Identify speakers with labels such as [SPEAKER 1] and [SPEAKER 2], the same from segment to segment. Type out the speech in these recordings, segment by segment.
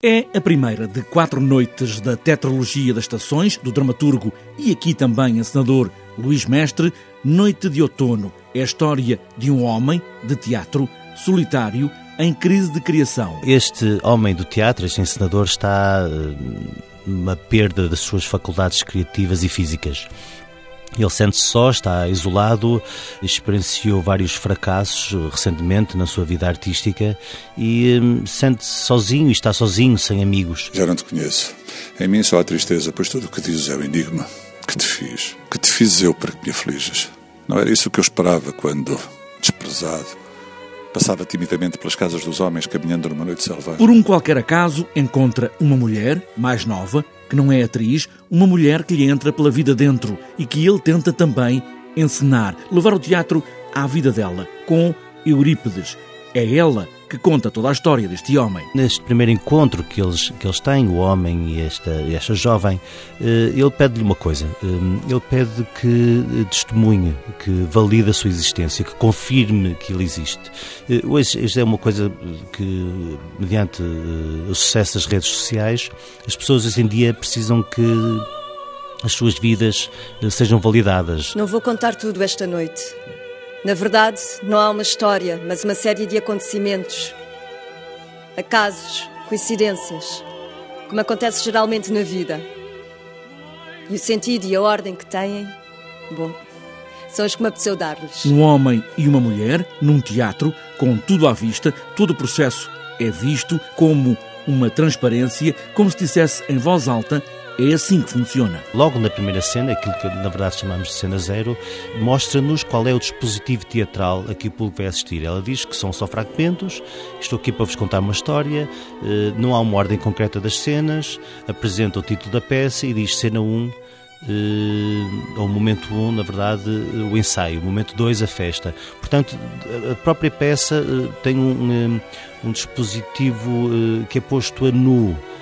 [SPEAKER 1] É a primeira de quatro noites da Tetralogia das Estações, do dramaturgo e aqui também encenador Luís Mestre. Noite de Outono é a história de um homem de teatro solitário em crise de criação.
[SPEAKER 2] Este homem do teatro, este encenador, está eh, numa perda das suas faculdades criativas e físicas. Ele sente-se só, está isolado, experienciou vários fracassos eh, recentemente na sua vida artística e hum, sente-se sozinho e está sozinho, sem amigos.
[SPEAKER 3] Já não te conheço. Em mim só há tristeza, pois tudo o que dizes é o enigma. Que te fiz? Que te fiz eu para que me afliges? Não era isso que eu esperava quando, desprezado, passava timidamente pelas casas dos homens caminhando numa noite selvagem.
[SPEAKER 1] Por um qualquer acaso, encontra uma mulher, mais nova, que não é atriz, uma mulher que lhe entra pela vida dentro e que ele tenta também encenar, levar o teatro à vida dela, com Eurípides. É ela que conta toda a história deste homem.
[SPEAKER 2] Neste primeiro encontro que eles, que eles têm, o homem e esta, esta jovem, eh, ele pede-lhe uma coisa. Eh, ele pede que testemunhe, que valide a sua existência, que confirme que ele existe. Eh, hoje, isto é uma coisa que, mediante o sucesso das redes sociais, as pessoas hoje em dia precisam que as suas vidas sejam validadas.
[SPEAKER 4] Não vou contar tudo esta noite. Na verdade, não há uma história, mas uma série de acontecimentos, acasos, coincidências, como acontece geralmente na vida. E o sentido e a ordem que têm, bom, são os que me apeteceu dar-lhes.
[SPEAKER 1] Um homem e uma mulher, num teatro, com tudo à vista, todo o processo é visto como uma transparência, como se dissesse em voz alta é assim que funciona.
[SPEAKER 2] Logo na primeira cena, aquilo que na verdade chamamos de cena zero, mostra-nos qual é o dispositivo teatral a que o público vai assistir. Ela diz que são só fragmentos, estou aqui para vos contar uma história, eh, não há uma ordem concreta das cenas, apresenta o título da peça e diz cena 1, Uh, o momento 1, um, na verdade, o ensaio, momento 2, a festa. Portanto, a própria peça uh, tem um, um, um dispositivo que é posto a nu eh,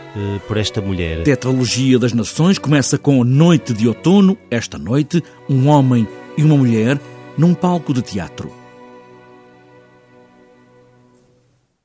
[SPEAKER 2] por esta mulher.
[SPEAKER 1] Tetralogia das Nações começa com Noite de Outono, esta noite, um homem e uma mulher num palco de teatro.